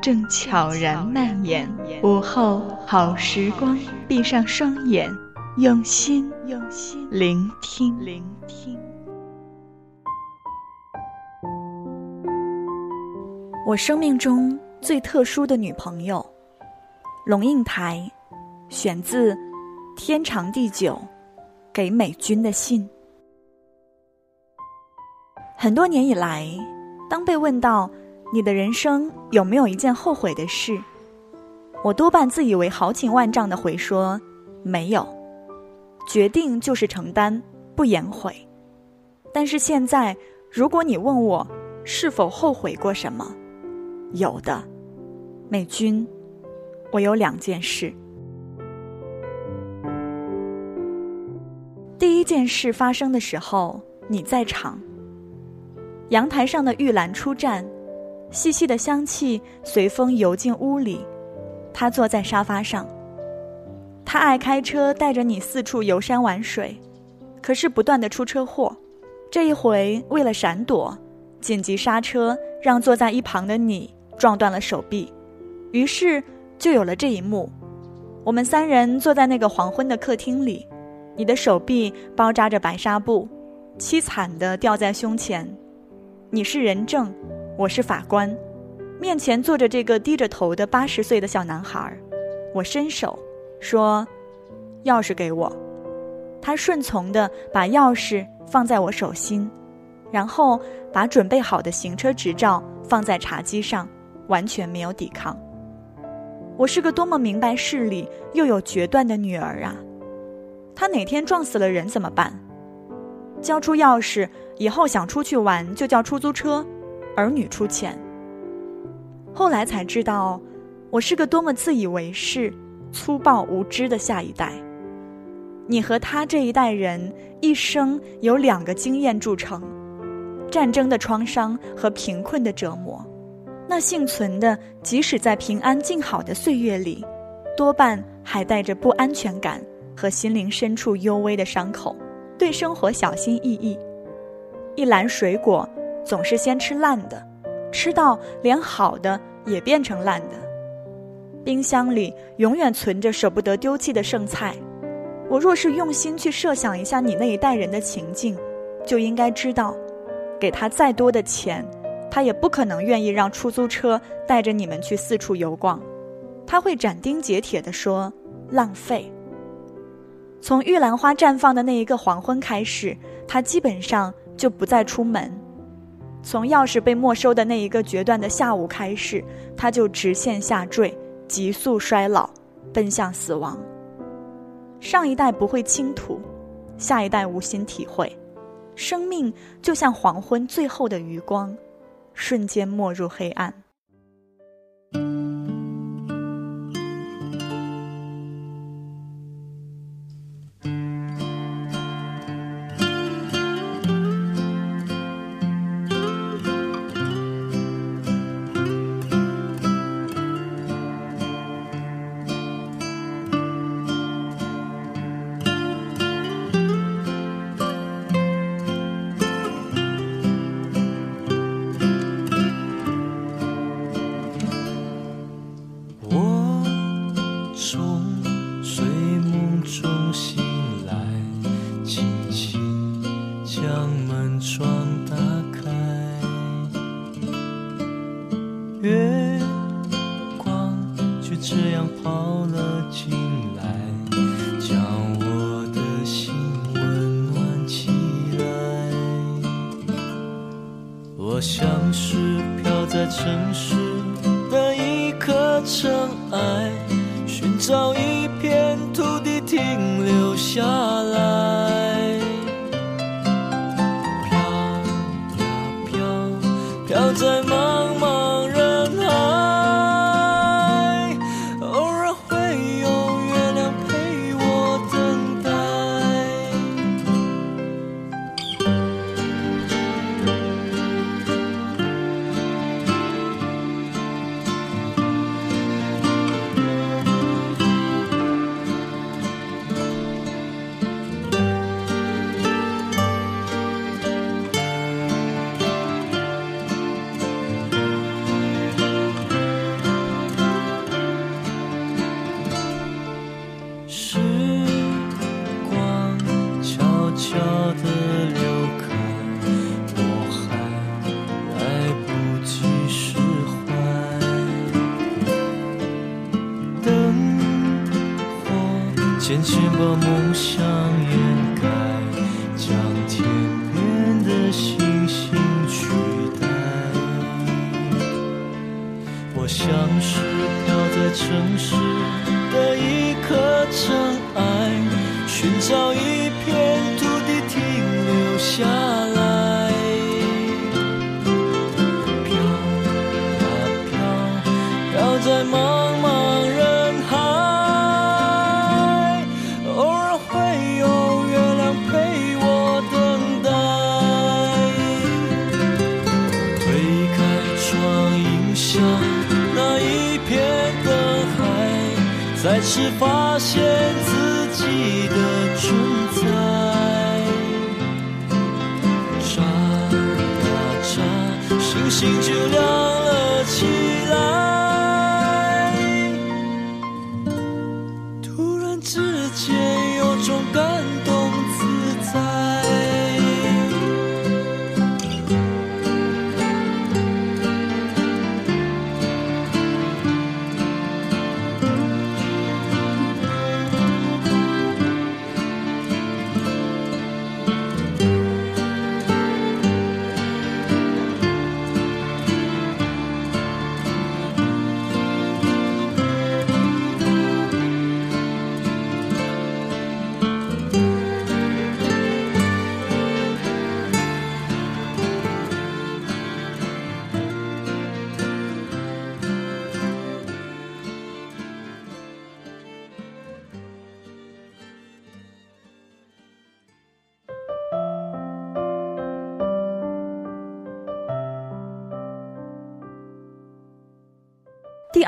正悄然蔓延。午后好时光，闭上双眼，用心用心聆听。我生命中最特殊的女朋友，龙应台，选自。天长地久，给美军的信。很多年以来，当被问到你的人生有没有一件后悔的事，我多半自以为豪情万丈的回说没有，决定就是承担，不言悔。但是现在，如果你问我是否后悔过什么，有的，美军，我有两件事。第一件事发生的时候，你在场。阳台上的玉兰出站，细细的香气随风游进屋里。他坐在沙发上。他爱开车，带着你四处游山玩水，可是不断的出车祸。这一回为了闪躲，紧急刹车，让坐在一旁的你撞断了手臂。于是就有了这一幕：我们三人坐在那个黄昏的客厅里。你的手臂包扎着白纱布，凄惨地吊在胸前。你是人证，我是法官。面前坐着这个低着头的八十岁的小男孩。我伸手说：“钥匙给我。”他顺从地把钥匙放在我手心，然后把准备好的行车执照放在茶几上，完全没有抵抗。我是个多么明白事理又有决断的女儿啊！他哪天撞死了人怎么办？交出钥匙以后想出去玩就叫出租车，儿女出钱。后来才知道，我是个多么自以为是、粗暴无知的下一代。你和他这一代人一生有两个经验铸成：战争的创伤和贫困的折磨。那幸存的，即使在平安静好的岁月里，多半还带着不安全感。和心灵深处幽微的伤口，对生活小心翼翼。一篮水果总是先吃烂的，吃到连好的也变成烂的。冰箱里永远存着舍不得丢弃的剩菜。我若是用心去设想一下你那一代人的情境，就应该知道，给他再多的钱，他也不可能愿意让出租车带着你们去四处游逛。他会斩钉截铁地说：“浪费。”从玉兰花绽放的那一个黄昏开始，他基本上就不再出门；从钥匙被没收的那一个决断的下午开始，他就直线下坠，急速衰老，奔向死亡。上一代不会倾吐，下一代无心体会，生命就像黄昏最后的余光，瞬间没入黑暗。把梦想掩盖，将天边的星星取代。我像是飘在城市的一颗尘埃，寻找一片土地停留下之间，有种感动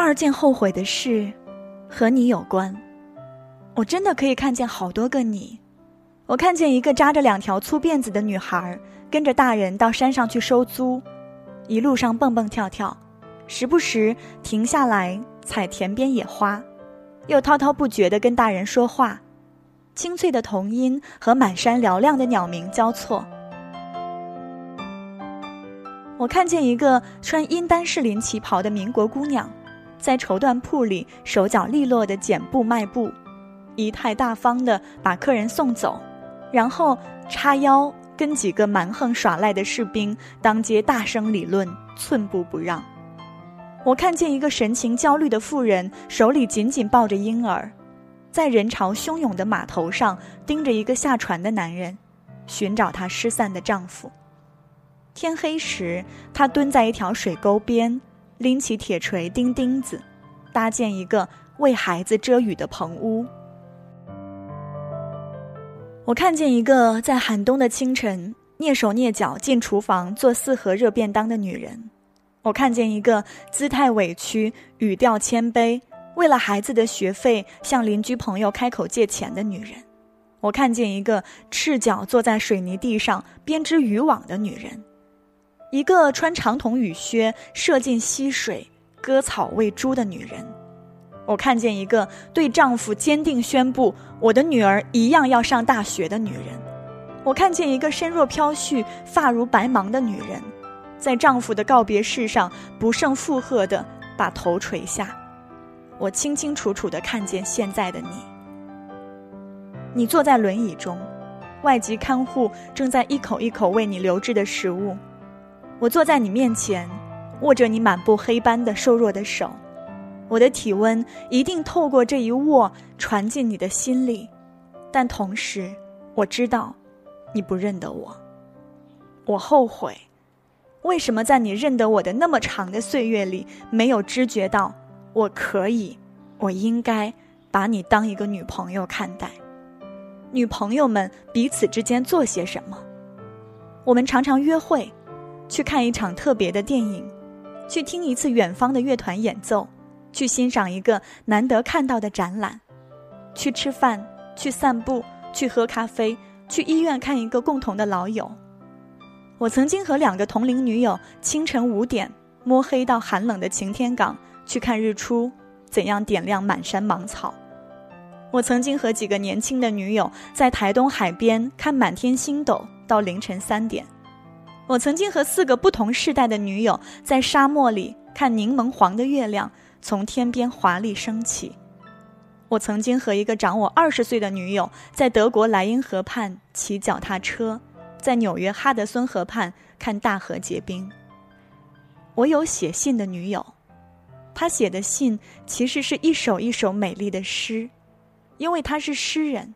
二件后悔的事，和你有关。我真的可以看见好多个你。我看见一个扎着两条粗辫子的女孩，跟着大人到山上去收租，一路上蹦蹦跳跳，时不时停下来采田边野花，又滔滔不绝地跟大人说话，清脆的童音和满山嘹亮的鸟鸣交错。我看见一个穿阴丹士林旗袍的民国姑娘。在绸缎铺里，手脚利落的剪布卖布，仪态大方的把客人送走，然后叉腰跟几个蛮横耍赖的士兵当街大声理论，寸步不让。我看见一个神情焦虑的妇人，手里紧紧抱着婴儿，在人潮汹涌的码头上盯着一个下船的男人，寻找她失散的丈夫。天黑时，她蹲在一条水沟边。拎起铁锤钉钉子，搭建一个为孩子遮雨的棚屋。我看见一个在寒冬的清晨蹑手蹑脚进厨房做四盒热便当的女人。我看见一个姿态委屈、语调谦卑，为了孩子的学费向邻居朋友开口借钱的女人。我看见一个赤脚坐在水泥地上编织渔网的女人。一个穿长筒雨靴射进溪水割草喂猪的女人，我看见一个对丈夫坚定宣布“我的女儿一样要上大学”的女人，我看见一个身若飘絮、发如白芒的女人，在丈夫的告别式上不胜负荷地把头垂下。我清清楚楚地看见现在的你，你坐在轮椅中，外籍看护正在一口一口为你留置的食物。我坐在你面前，握着你满布黑斑的瘦弱的手，我的体温一定透过这一握传进你的心里，但同时，我知道，你不认得我。我后悔，为什么在你认得我的那么长的岁月里，没有知觉到我可以，我应该把你当一个女朋友看待。女朋友们彼此之间做些什么？我们常常约会。去看一场特别的电影，去听一次远方的乐团演奏，去欣赏一个难得看到的展览，去吃饭，去散步，去喝咖啡，去医院看一个共同的老友。我曾经和两个同龄女友清晨五点摸黑到寒冷的晴天港去看日出，怎样点亮满山芒草。我曾经和几个年轻的女友在台东海边看满天星斗到凌晨三点。我曾经和四个不同世代的女友在沙漠里看柠檬黄的月亮从天边华丽升起。我曾经和一个长我二十岁的女友在德国莱茵河畔骑脚踏车，在纽约哈德森河畔看大河结冰。我有写信的女友，她写的信其实是一首一首美丽的诗，因为她是诗人。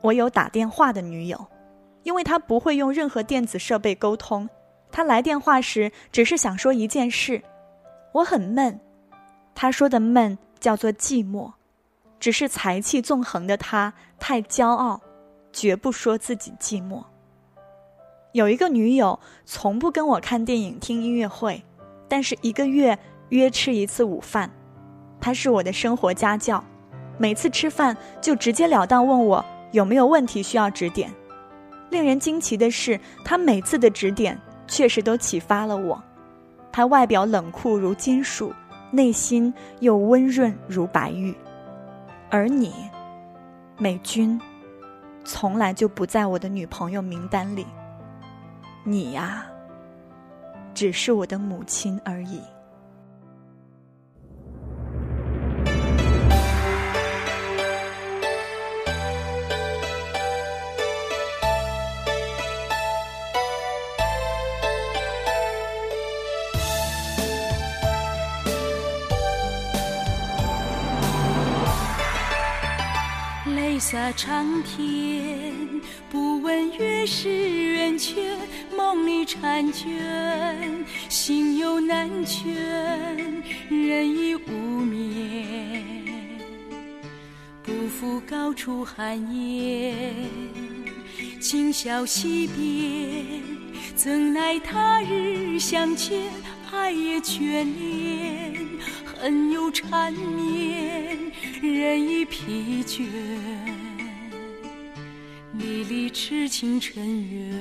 我有打电话的女友，因为他不会用任何电子设备沟通，他来电话时只是想说一件事。我很闷，他说的闷叫做寂寞。只是才气纵横的他太骄傲，绝不说自己寂寞。有一个女友，从不跟我看电影、听音乐会，但是一个月约吃一次午饭。她是我的生活家教，每次吃饭就直截了当问我有没有问题需要指点。令人惊奇的是，他每次的指点确实都启发了我。他外表冷酷如金属，内心又温润如白玉。而你，美君，从来就不在我的女朋友名单里。你呀，只是我的母亲而已。洒长天，不问月是圆缺，梦里婵娟，心有难全，人已无眠。不负高处寒烟，今宵惜别，怎奈他日相见，爱也眷恋，恨又缠绵，人已疲倦。离痴情尘缘，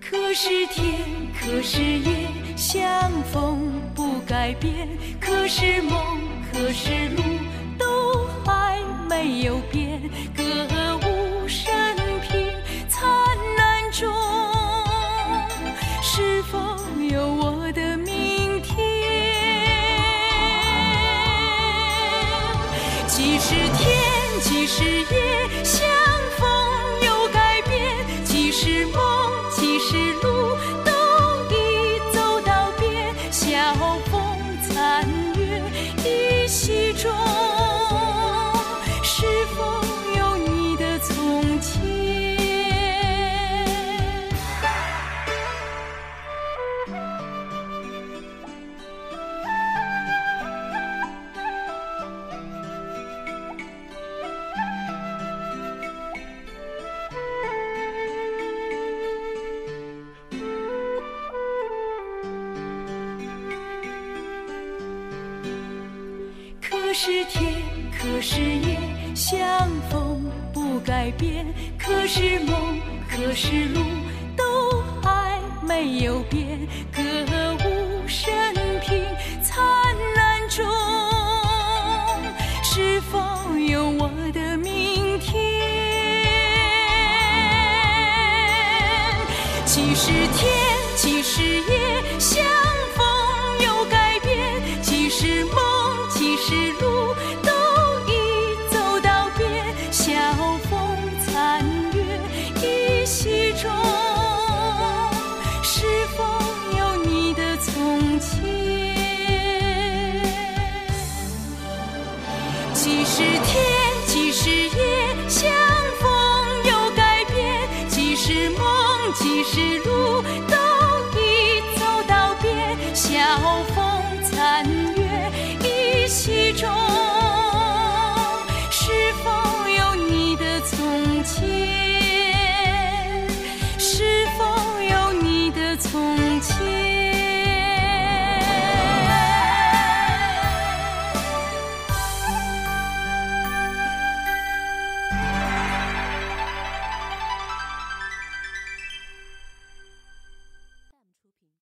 可是天，可是夜，相逢不改变；可是梦，可是路，可是天，可是夜，相逢不改变；可是梦，可是路，都还没有变。歌舞升平，灿烂中，是否有我的明天？其实天，风残月依稀中是否有你的从前？